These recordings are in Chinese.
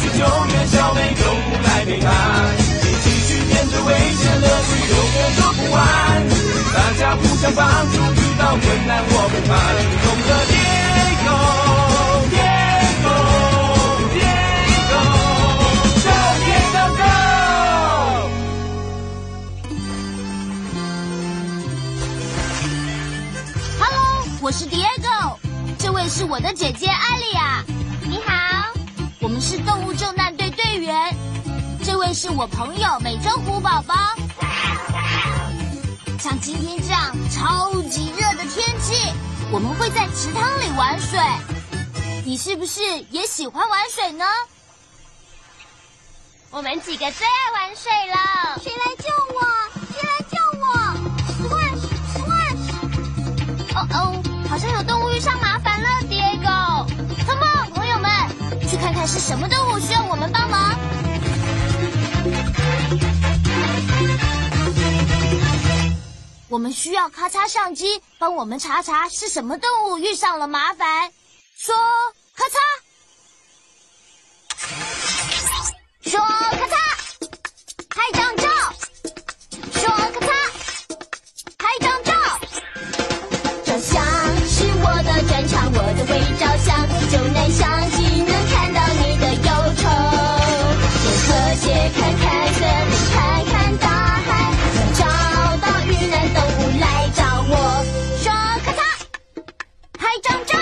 去救援小美动物来陪伴。一起去面对危险，乐趣永远做不完。大家互相帮助，遇到困难我不怕。勇的 Diego Diego Diego Go Diego Go！Hello，我是 Diego，这位是我的姐姐艾丽亚。动物救难队队员。这位是我朋友美洲虎宝宝。像今天这样超级热的天气，我们会在池塘里玩水。你是不是也喜欢玩水呢？我们几个最爱玩水了。谁来救我？是什么动物需要我们帮忙。我们需要咔嚓相机帮我们查查是什么动物遇上了麻烦。说咔嚓，用特写看看森林，看看大海，找到遇难动物来找我。说咔嚓，拍张照。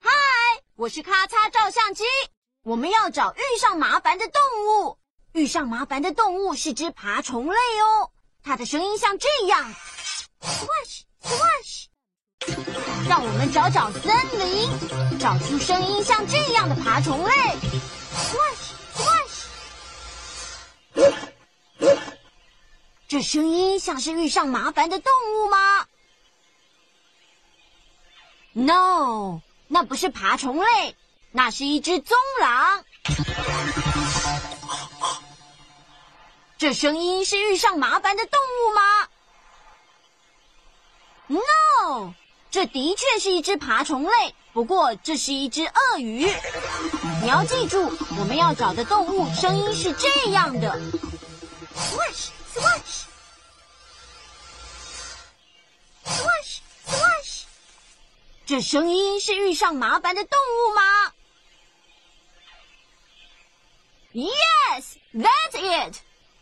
嗨，我是咔嚓照相机。我们要找遇上麻烦的动物。遇上麻烦的动物是只爬虫类哦，它的声音像这样 wash wash，。让我们找找森林，找出声音像这样的爬虫类 wash。这声音像是遇上麻烦的动物吗？No，那不是爬虫类，那是一只棕狼。这声音是遇上麻烦的动物吗？No，这的确是一只爬虫类，不过这是一只鳄鱼。你要记住，我们要找的动物声音是这样的：swash swash swash swash。这声音是遇上麻烦的动物吗？Yes, that's it。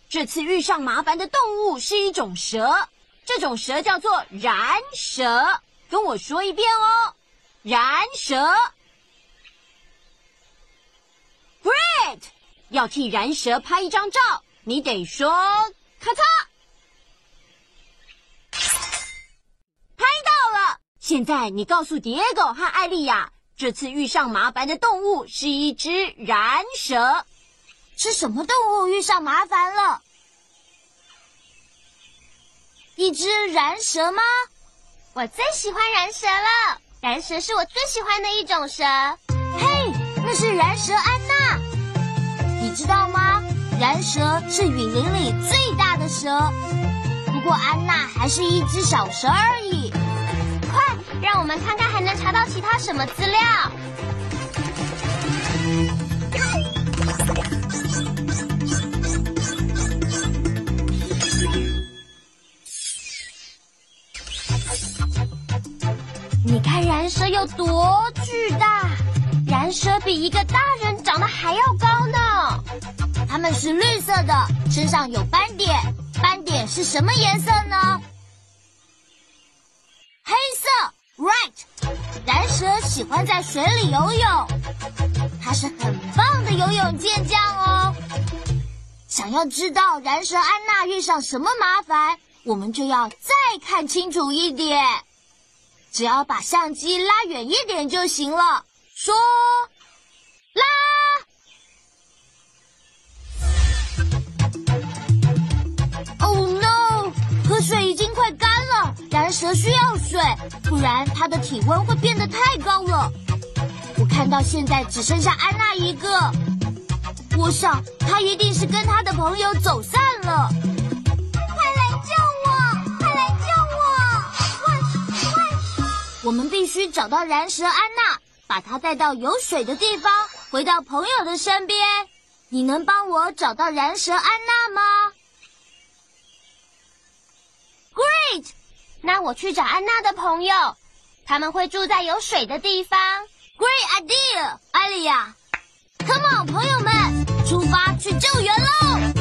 这次遇上麻烦的动物是一种蛇，这种蛇叫做燃蛇。跟我说一遍哦，燃蛇。Great！要替燃蛇拍一张照，你得说咔嚓，拍到了。现在你告诉迪狗和艾丽亚，这次遇上麻烦的动物是一只燃蛇。是什么动物遇上麻烦了？一只燃蛇吗？我最喜欢燃蛇了，燃蛇是我最喜欢的一种蛇。嘿，那是燃蛇安娜，你知道吗？燃蛇是雨林里最大的蛇，不过安娜还是一只小蛇而已。快，让我们看看还能查到其他什么资料。蛇有多巨大？燃蛇比一个大人长得还要高呢。它们是绿色的，身上有斑点，斑点是什么颜色呢？黑色，right。燃蛇喜欢在水里游泳，它是很棒的游泳健将哦。想要知道燃蛇安娜遇上什么麻烦，我们就要再看清楚一点。只要把相机拉远一点就行了。说，拉。Oh no！河水已经快干了，蓝蛇需要水，不然它的体温会变得太高了。我看到现在只剩下安娜一个，我想她一定是跟她的朋友走散了。我们必须找到燃蛇安娜，把她带到有水的地方，回到朋友的身边。你能帮我找到燃蛇安娜吗？Great！那我去找安娜的朋友，他们会住在有水的地方。Great idea，艾莉亚！Come on，朋友们，出发去救援喽！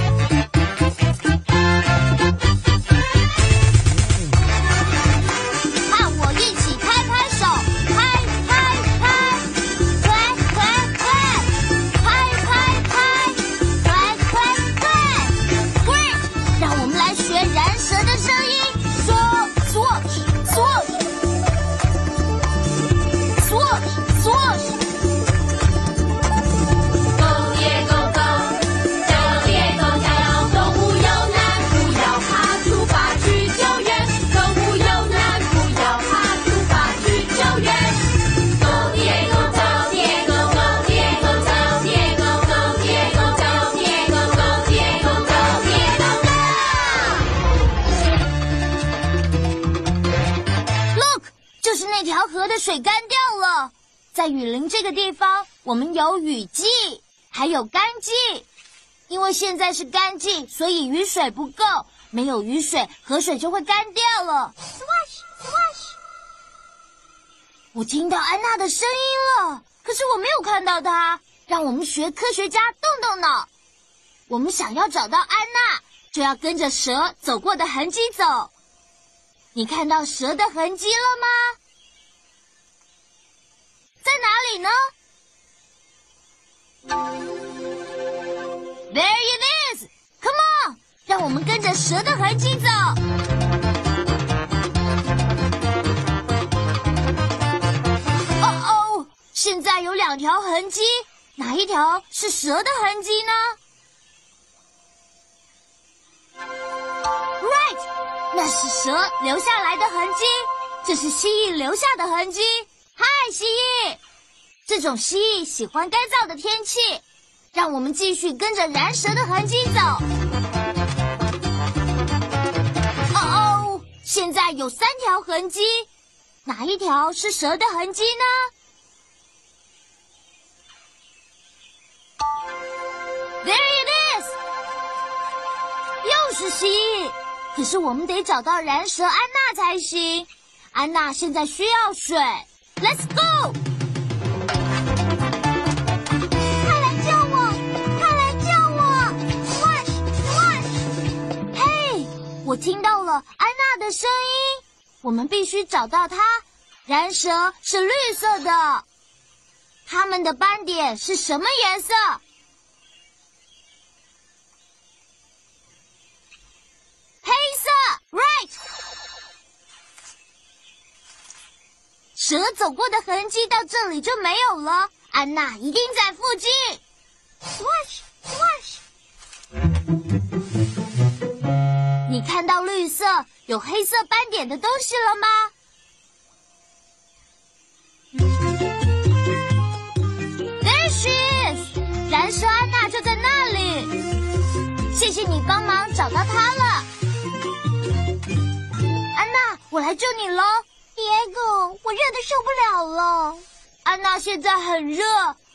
那条河的水干掉了。在雨林这个地方，我们有雨季，还有干季。因为现在是干季，所以雨水不够，没有雨水，河水就会干掉了。Swash swash，我听到安娜的声音了，可是我没有看到她。让我们学科学家动动脑。我们想要找到安娜，就要跟着蛇走过的痕迹走。你看到蛇的痕迹了吗？在哪里呢？There it is! Come on，让我们跟着蛇的痕迹走。哦哦，现在有两条痕迹，哪一条是蛇的痕迹呢？Right，那是蛇留下来的痕迹，这是蜥蜴留下的痕迹。嗨，蜥蜴！这种蜥蜴喜欢干燥的天气，让我们继续跟着燃蛇的痕迹走。哦哦，现在有三条痕迹，哪一条是蛇的痕迹呢？There it is，又是蜥蜴。可是我们得找到燃蛇安娜才行。安娜现在需要水，Let's go！快来救我！快来救我！Swash swash！嘿，我听到了安娜的声音，我们必须找到她。燃蛇是绿色的，它们的斑点是什么颜色？黑色，right。蛇走过的痕迹到这里就没有了，安娜一定在附近。Swash swash！你看到绿色有黑色斑点的东西了吗！燃烧安娜就在那里。谢谢你帮忙找到她了，安娜，我来救你喽。我热的受不了了。安娜现在很热，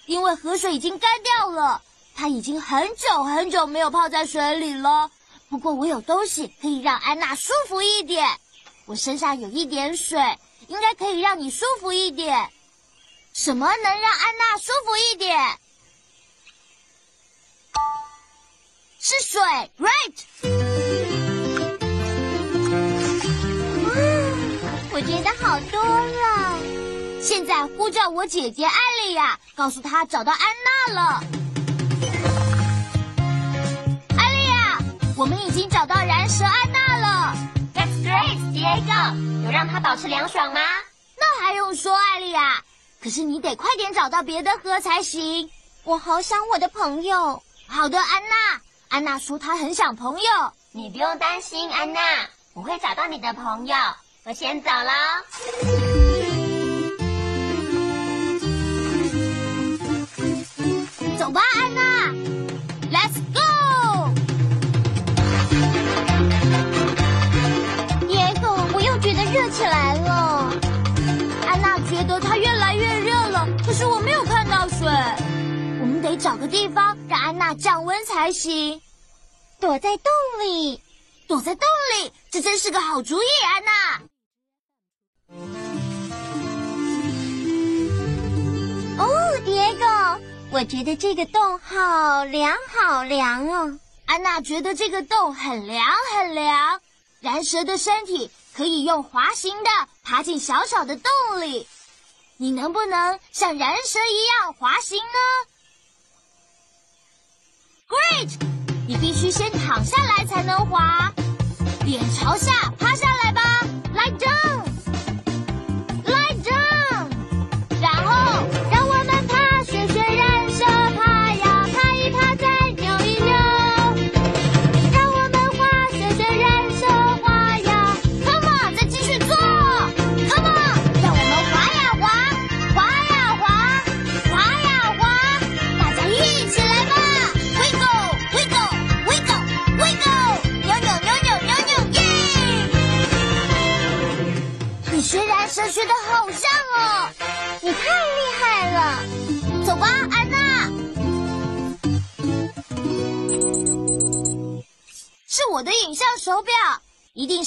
因为河水已经干掉了。她已经很久很久没有泡在水里了。不过我有东西可以让安娜舒服一点。我身上有一点水，应该可以让你舒服一点。什么能让安娜舒服一点？是水，right？我觉得好多了。现在呼叫我姐姐艾丽亚，告诉她找到安娜了。艾丽亚，我们已经找到燃蛇安娜了。That's great, Diego。有让她保持凉爽吗？那还用说，艾丽亚？可是你得快点找到别的河才行。我好想我的朋友。好的，安娜。安娜说她很想朋友。你不用担心，安娜，我会找到你的朋友。我先走了。走吧，安娜，Let's go！野狗，我又觉得热起来了。安娜觉得它越来越热了，可是我没有看到水。我们得找个地方让安娜降温才行。躲在洞里，躲在洞里，这真是个好主意，安娜。哦，蝶狗，我觉得这个洞好凉好凉哦。安娜觉得这个洞很凉很凉。燃蛇的身体可以用滑行的爬进小小的洞里，你能不能像燃蛇一样滑行呢？Great！你必须先躺下来才能滑，脸朝下趴下来吧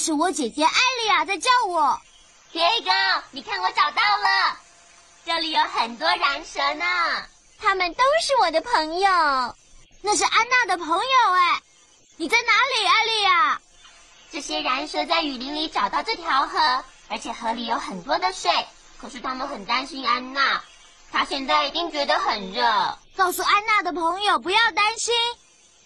是我姐姐艾丽亚在叫我。Diego，你看我找到了，这里有很多燃蛇呢。他们都是我的朋友，那是安娜的朋友哎。你在哪里，艾丽亚？这些燃蛇在雨林里找到这条河，而且河里有很多的水。可是他们很担心安娜，她现在一定觉得很热。告诉安娜的朋友不要担心，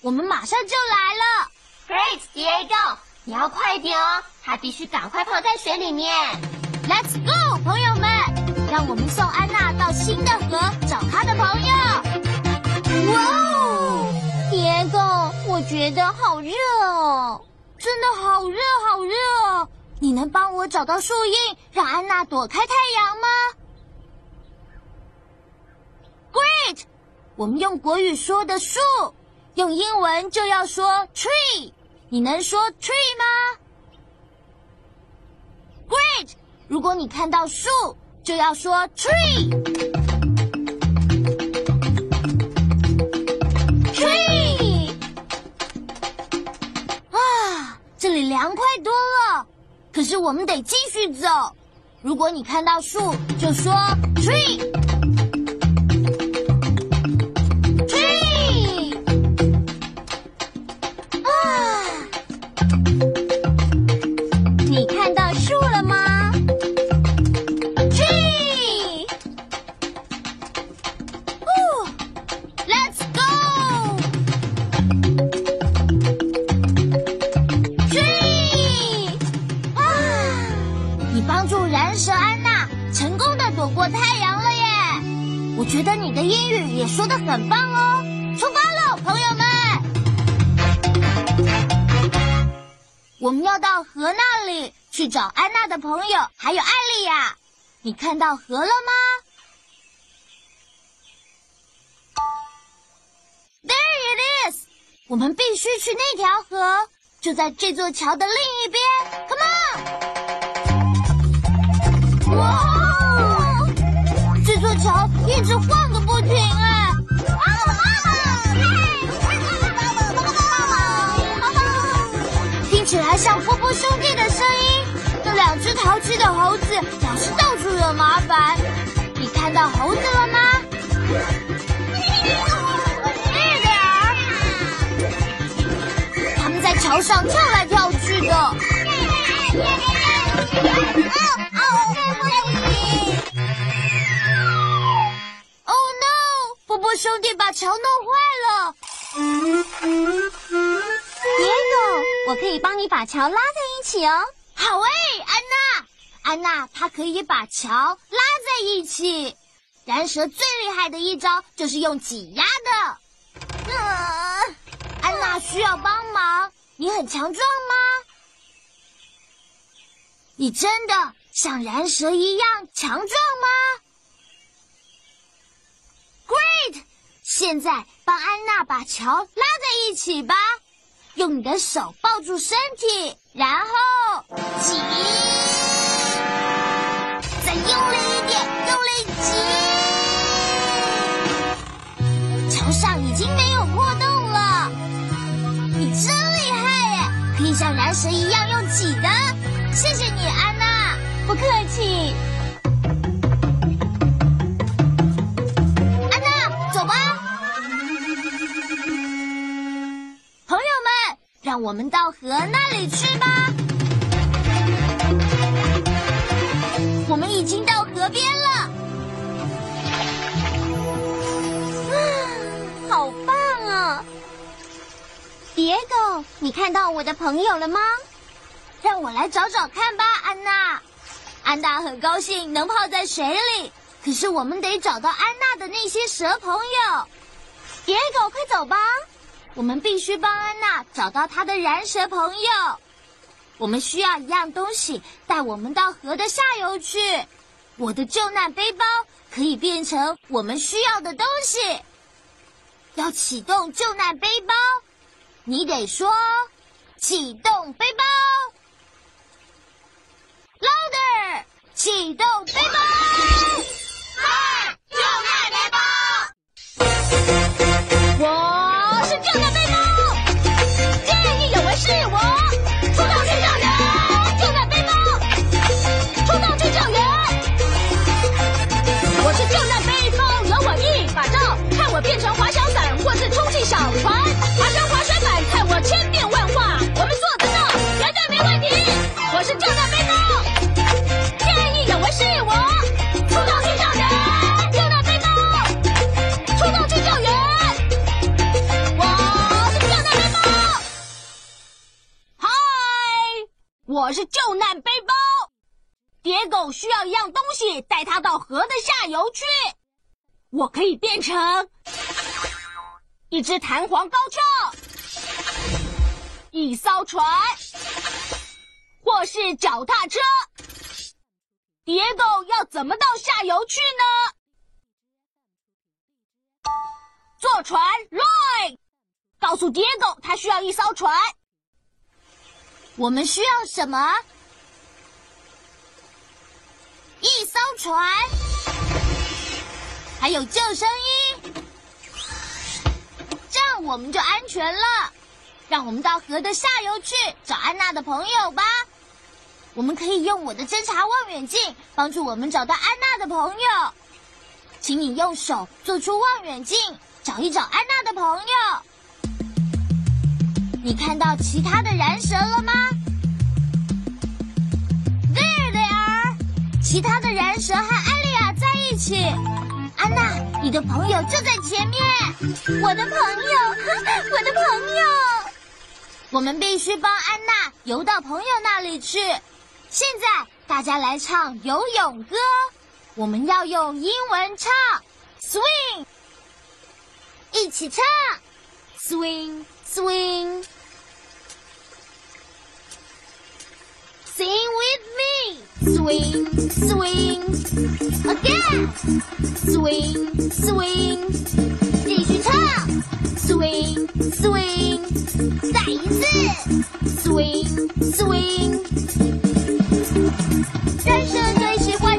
我们马上就来了。Great, Diego，你要快点哦，他必须赶快泡在水里面。Let's go，朋友们，让我们送安娜到新的河找她的朋友。哇哦，蝶狗，我觉得好热哦，真的好热好热哦！你能帮我找到树荫，让安娜躲开太阳吗？Great，我们用国语说的树，用英文就要说 tree。你能说 tree 吗？Great。如果你看到树，就要说 tree。tree。啊，这里凉快多了。可是我们得继续走。如果你看到树，就说 tree。去找安娜的朋友，还有艾丽亚。你看到河了吗？There it is！我们必须去那条河，就在这座桥的另一边。Come on！哇，这座桥一直晃个不停吃的猴子老是到处惹麻烦，你看到猴子了吗？他们在桥上跳来跳去的。哦，no 波波兄弟把桥弄坏了。别有，我可以帮你把桥拉在一起哦。好，喂，安娜。安娜，她可以把桥拉在一起。燃蛇最厉害的一招就是用挤压的。呃，安娜需要帮忙，你很强壮吗？你真的像燃蛇一样强壮吗？Great！现在帮安娜把桥拉在一起吧，用你的手抱住身体，然后挤，再用力一点，用力挤。桥上已经没有破洞了，你真厉害耶！可以像燃蛇一样用挤的。谢谢你，安娜。不客气。安娜，走吧。朋友们，让我们到河那里去吧。我们已经到河边了。啊，好棒啊！别狗，你看到我的朋友了吗？让我来找找看吧，安娜。安娜很高兴能泡在水里，可是我们得找到安娜的那些蛇朋友。别狗，快走吧！我们必须帮安娜找到她的燃蛇朋友。我们需要一样东西带我们到河的下游去。我的救难背包可以变成我们需要的东西。要启动救难背包，你得说“启动背包”。Louder！启动背包！我是救难背包。蝶狗需要一样东西，带它到河的下游去。我可以变成一只弹簧高跷，一艘船，或是脚踏车。蝶狗要怎么到下游去呢？坐船，right！告诉蝶狗，它需要一艘船。我们需要什么？一艘船，还有救生衣，这样我们就安全了。让我们到河的下游去找安娜的朋友吧。我们可以用我的侦察望远镜帮助我们找到安娜的朋友。请你用手做出望远镜，找一找安娜的朋友。你看到其他的燃蛇了吗？There they are，其他的燃蛇和艾丽亚在一起。安娜，你的朋友就在前面。我的朋友，我的朋友。我们必须帮安娜游到朋友那里去。现在大家来唱游泳歌，我们要用英文唱，swing，一起唱，swing swing。swing, swing, again, swing, swing，继续唱，swing, swing，再一次，swing, swing。人生最喜欢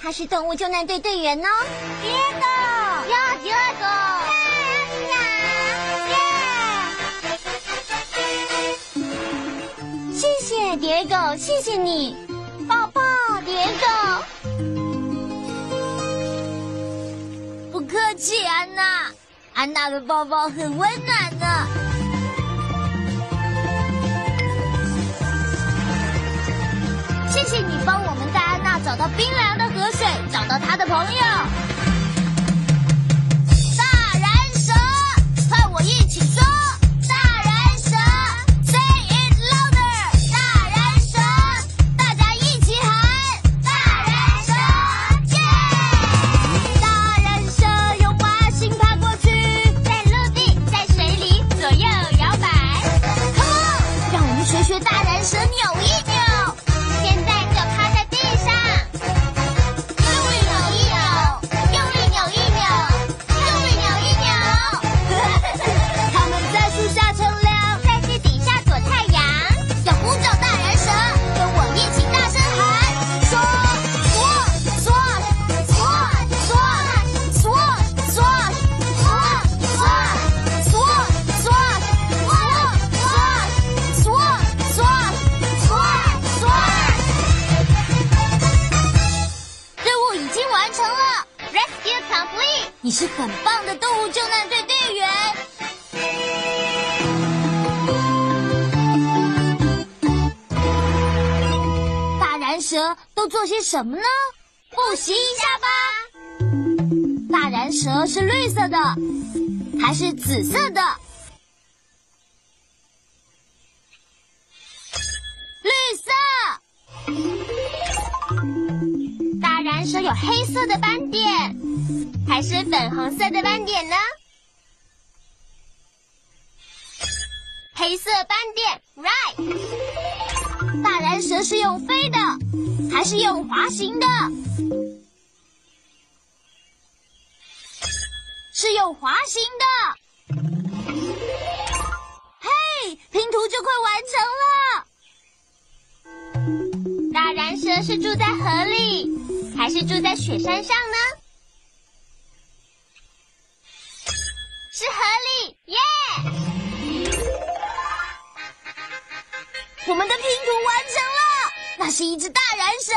他是动物救难队队员哦。Diego，呀，Diego，谢谢 Diego，谢谢你，抱抱 Diego。不客气，安娜。安娜的抱抱很温暖呢。谢谢你帮我们带安娜找到冰凉的河水，找到他的朋友。大人蛇，和我一起说，什么呢？复习一下吧。大燃蛇是绿色的，还是紫色的？绿色。大燃蛇有黑色的斑点，还是粉红色的斑点呢？黑色斑点，right。大蓝蛇是用飞的，还是用滑行的？是用滑行的。嘿，拼图就快完成了。大蓝蛇是住在河里，还是住在雪山上呢？我们的拼图完成了，那是一只大燃蛇。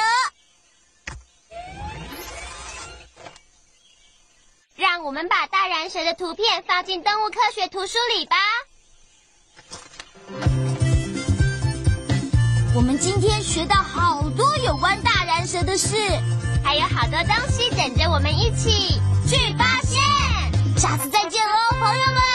让我们把大燃蛇的图片放进动物科学图书里吧。我们今天学到好多有关大燃蛇的事，还有好多东西等着我们一起去发现。下次再见喽，朋友们。